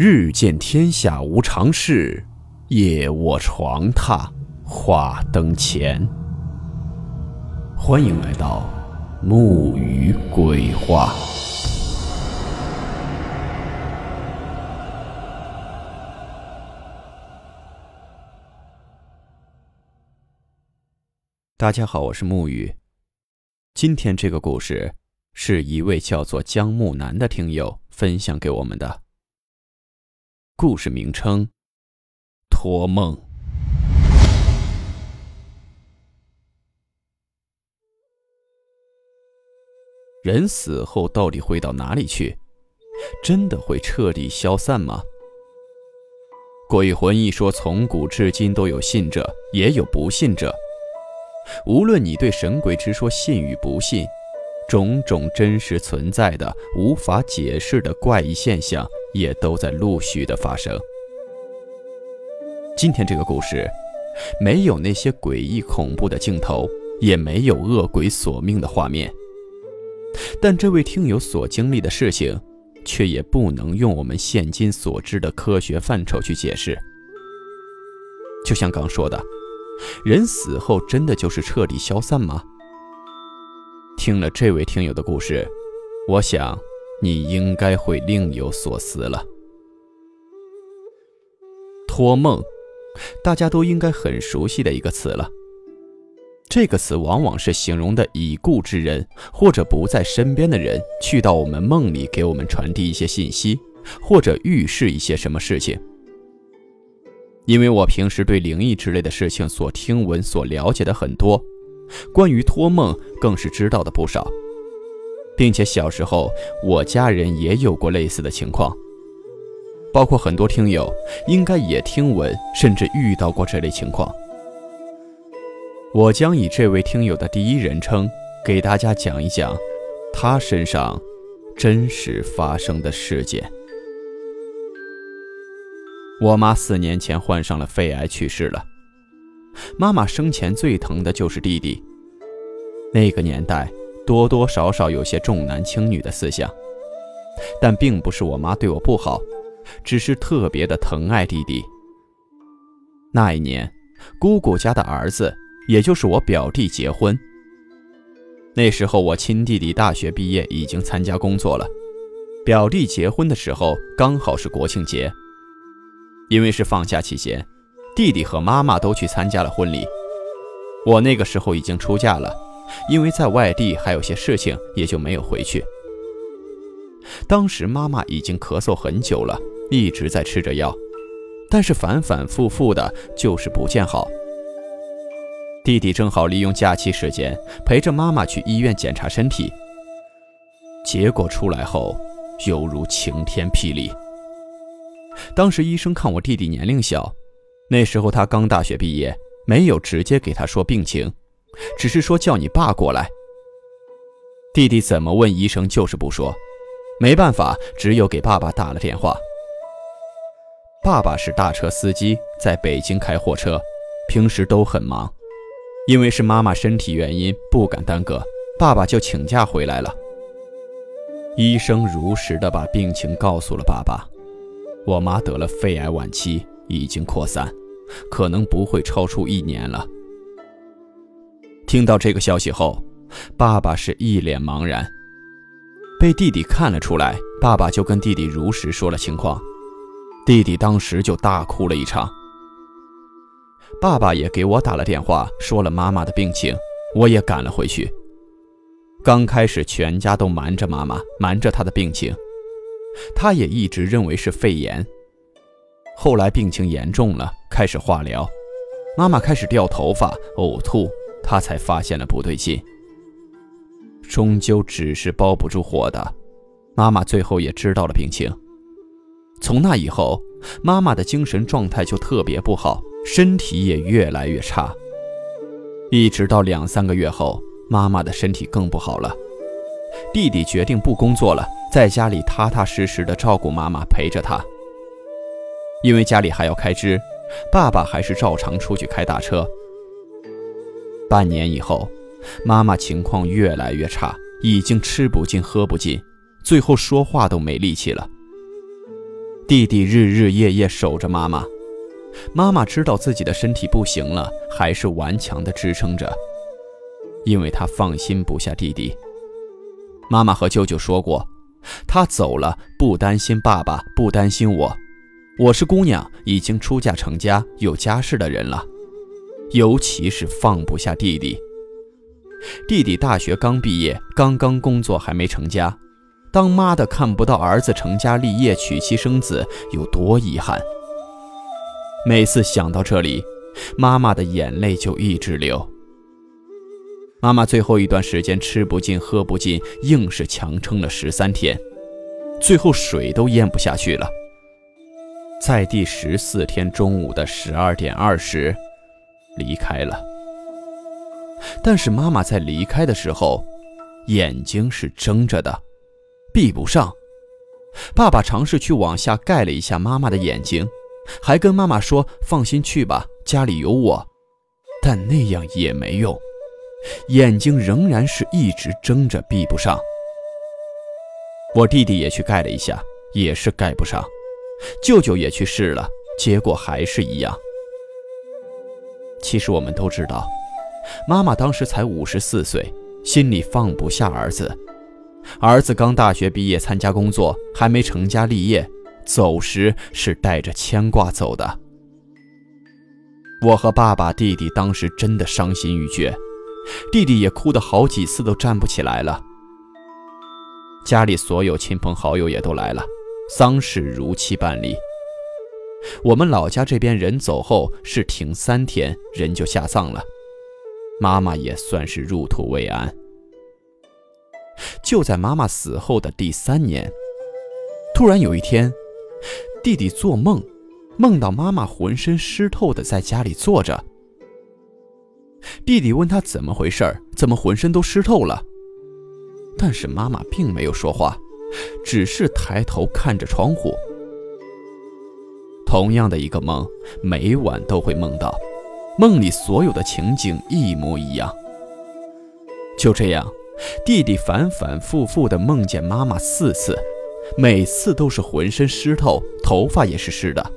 日见天下无常事，夜卧床榻话灯前。欢迎来到木鱼鬼话。大家好，我是木鱼。今天这个故事是一位叫做江木南的听友分享给我们的。故事名称：托梦。人死后到底会到哪里去？真的会彻底消散吗？鬼魂一说，从古至今都有信者，也有不信者。无论你对神鬼之说信与不信，种种真实存在的、无法解释的怪异现象，也都在陆续的发生。今天这个故事，没有那些诡异恐怖的镜头，也没有恶鬼索命的画面，但这位听友所经历的事情，却也不能用我们现今所知的科学范畴去解释。就像刚说的。人死后真的就是彻底消散吗？听了这位听友的故事，我想你应该会另有所思了。托梦，大家都应该很熟悉的一个词了。这个词往往是形容的已故之人或者不在身边的人，去到我们梦里给我们传递一些信息，或者预示一些什么事情。因为我平时对灵异之类的事情所听闻、所了解的很多，关于托梦更是知道的不少，并且小时候我家人也有过类似的情况，包括很多听友应该也听闻，甚至遇到过这类情况。我将以这位听友的第一人称给大家讲一讲他身上真实发生的事件。我妈四年前患上了肺癌去世了。妈妈生前最疼的就是弟弟。那个年代多多少少有些重男轻女的思想，但并不是我妈对我不好，只是特别的疼爱弟弟。那一年，姑姑家的儿子，也就是我表弟结婚。那时候我亲弟弟大学毕业，已经参加工作了。表弟结婚的时候刚好是国庆节。因为是放假期间，弟弟和妈妈都去参加了婚礼。我那个时候已经出嫁了，因为在外地还有些事情，也就没有回去。当时妈妈已经咳嗽很久了，一直在吃着药，但是反反复复的，就是不见好。弟弟正好利用假期时间陪着妈妈去医院检查身体，结果出来后，犹如晴天霹雳。当时医生看我弟弟年龄小，那时候他刚大学毕业，没有直接给他说病情，只是说叫你爸过来。弟弟怎么问医生就是不说，没办法，只有给爸爸打了电话。爸爸是大车司机，在北京开货车，平时都很忙，因为是妈妈身体原因不敢耽搁，爸爸就请假回来了。医生如实的把病情告诉了爸爸。我妈得了肺癌晚期，已经扩散，可能不会超出一年了。听到这个消息后，爸爸是一脸茫然。被弟弟看了出来，爸爸就跟弟弟如实说了情况，弟弟当时就大哭了一场。爸爸也给我打了电话，说了妈妈的病情，我也赶了回去。刚开始，全家都瞒着妈妈，瞒着她的病情。她也一直认为是肺炎，后来病情严重了，开始化疗，妈妈开始掉头发、呕吐，他才发现了不对劲。终究纸是包不住火的，妈妈最后也知道了病情。从那以后，妈妈的精神状态就特别不好，身体也越来越差，一直到两三个月后，妈妈的身体更不好了。弟弟决定不工作了。在家里踏踏实实的照顾妈妈，陪着她。因为家里还要开支，爸爸还是照常出去开大车。半年以后，妈妈情况越来越差，已经吃不进喝不进，最后说话都没力气了。弟弟日日夜夜守着妈妈，妈妈知道自己的身体不行了，还是顽强地支撑着，因为她放心不下弟弟。妈妈和舅舅说过，她走了不担心爸爸，不担心我。我是姑娘，已经出嫁成家有家室的人了，尤其是放不下弟弟。弟弟大学刚毕业，刚刚工作，还没成家。当妈的看不到儿子成家立业、娶妻生子，有多遗憾。每次想到这里，妈妈的眼泪就一直流。妈妈最后一段时间吃不进、喝不进，硬是强撑了十三天，最后水都咽不下去了。在第十四天中午的十二点二十，离开了。但是妈妈在离开的时候，眼睛是睁着的。闭不上，爸爸尝试去往下盖了一下妈妈的眼睛，还跟妈妈说：“放心去吧，家里有我。”但那样也没用，眼睛仍然是一直睁着，闭不上。我弟弟也去盖了一下，也是盖不上。舅舅也去试了，结果还是一样。其实我们都知道，妈妈当时才五十四岁，心里放不下儿子。儿子刚大学毕业参加工作，还没成家立业，走时是带着牵挂走的。我和爸爸、弟弟当时真的伤心欲绝，弟弟也哭得好几次都站不起来了。家里所有亲朋好友也都来了，丧事如期办理。我们老家这边人走后是停三天，人就下葬了，妈妈也算是入土为安。就在妈妈死后的第三年，突然有一天，弟弟做梦，梦到妈妈浑身湿透的在家里坐着。弟弟问他怎么回事怎么浑身都湿透了？但是妈妈并没有说话，只是抬头看着窗户。同样的一个梦，每晚都会梦到，梦里所有的情景一模一样。就这样。弟弟反反复复地梦见妈妈四次，每次都是浑身湿透，头发也是湿的。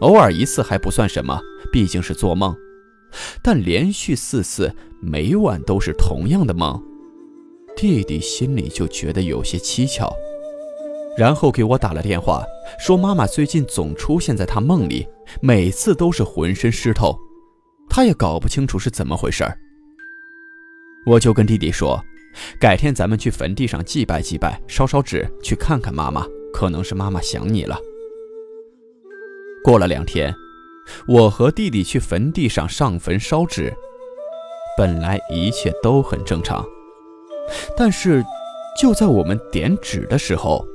偶尔一次还不算什么，毕竟是做梦。但连续四次，每晚都是同样的梦，弟弟心里就觉得有些蹊跷，然后给我打了电话，说妈妈最近总出现在他梦里，每次都是浑身湿透，他也搞不清楚是怎么回事儿。我就跟弟弟说，改天咱们去坟地上祭拜祭拜，烧烧纸，去看看妈妈。可能是妈妈想你了。过了两天，我和弟弟去坟地上上坟烧纸，本来一切都很正常，但是就在我们点纸的时候，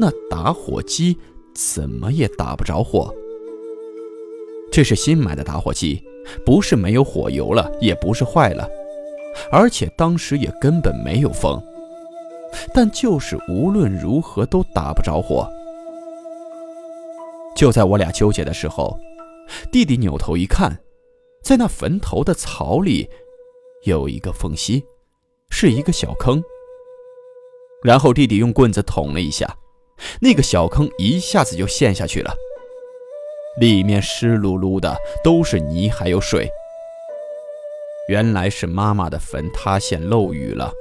那打火机怎么也打不着火。这是新买的打火机，不是没有火油了，也不是坏了。而且当时也根本没有风，但就是无论如何都打不着火。就在我俩纠结的时候，弟弟扭头一看，在那坟头的草里有一个缝隙，是一个小坑。然后弟弟用棍子捅了一下，那个小坑一下子就陷下去了，里面湿漉漉的，都是泥还有水。原来是妈妈的坟塌陷漏雨了。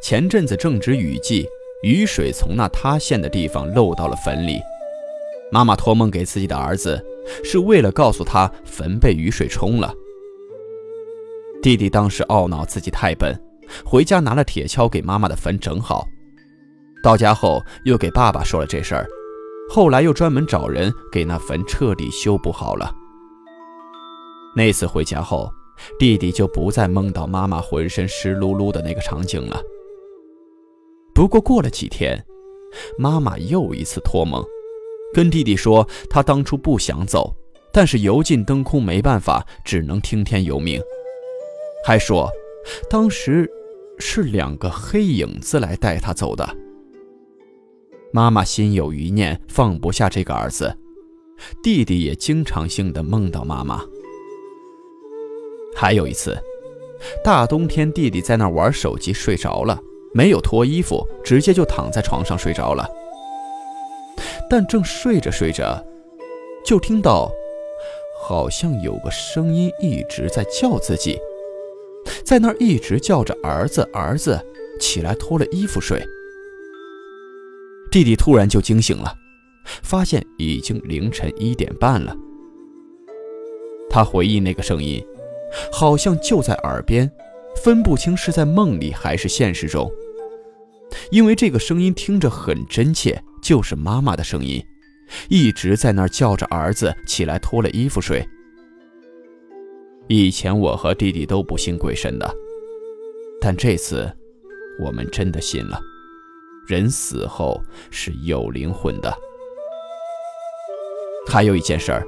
前阵子正值雨季，雨水从那塌陷的地方漏到了坟里。妈妈托梦给自己的儿子，是为了告诉他坟被雨水冲了。弟弟当时懊恼自己太笨，回家拿了铁锹给妈妈的坟整好。到家后又给爸爸说了这事儿，后来又专门找人给那坟彻底修补好了。那次回家后。弟弟就不再梦到妈妈浑身湿漉漉的那个场景了。不过过了几天，妈妈又一次托梦，跟弟弟说她当初不想走，但是油尽灯枯没办法，只能听天由命。还说，当时是两个黑影子来带她走的。妈妈心有余念，放不下这个儿子，弟弟也经常性的梦到妈妈。还有一次，大冬天，弟弟在那玩手机睡着了，没有脱衣服，直接就躺在床上睡着了。但正睡着睡着，就听到好像有个声音一直在叫自己，在那儿一直叫着儿子儿子，起来脱了衣服睡。弟弟突然就惊醒了，发现已经凌晨一点半了。他回忆那个声音，好像就在耳边，分不清是在梦里还是现实中。因为这个声音听着很真切，就是妈妈的声音，一直在那儿叫着儿子起来脱了衣服睡。以前我和弟弟都不信鬼神的，但这次我们真的信了，人死后是有灵魂的。还有一件事儿，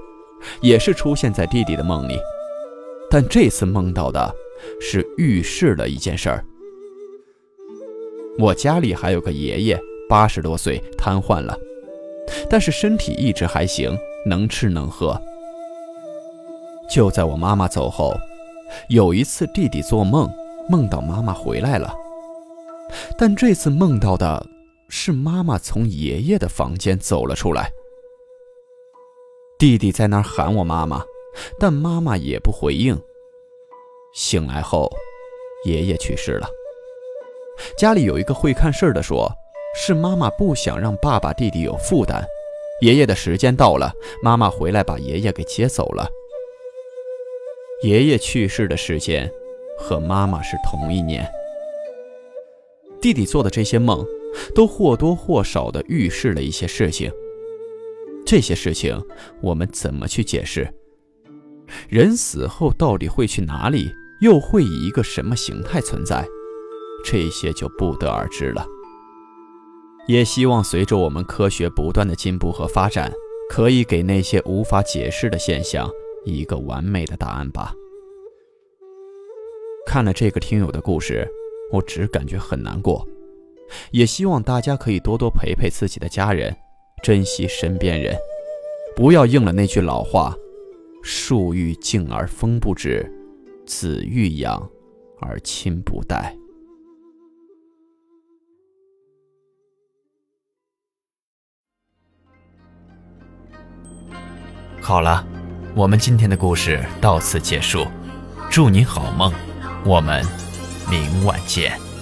也是出现在弟弟的梦里，但这次梦到的是浴室的一件事儿。我家里还有个爷爷，八十多岁，瘫痪了，但是身体一直还行，能吃能喝。就在我妈妈走后，有一次弟弟做梦，梦到妈妈回来了，但这次梦到的是妈妈从爷爷的房间走了出来。弟弟在那儿喊我妈妈，但妈妈也不回应。醒来后，爷爷去世了。家里有一个会看事儿的说，是妈妈不想让爸爸弟弟有负担。爷爷的时间到了，妈妈回来把爷爷给接走了。爷爷去世的时间和妈妈是同一年。弟弟做的这些梦，都或多或少的预示了一些事情。这些事情我们怎么去解释？人死后到底会去哪里？又会以一个什么形态存在？这些就不得而知了。也希望随着我们科学不断的进步和发展，可以给那些无法解释的现象一个完美的答案吧。看了这个听友的故事，我只感觉很难过。也希望大家可以多多陪陪自己的家人，珍惜身边人，不要应了那句老话：“树欲静而风不止，子欲养而亲不待。”好了，我们今天的故事到此结束，祝你好梦，我们明晚见。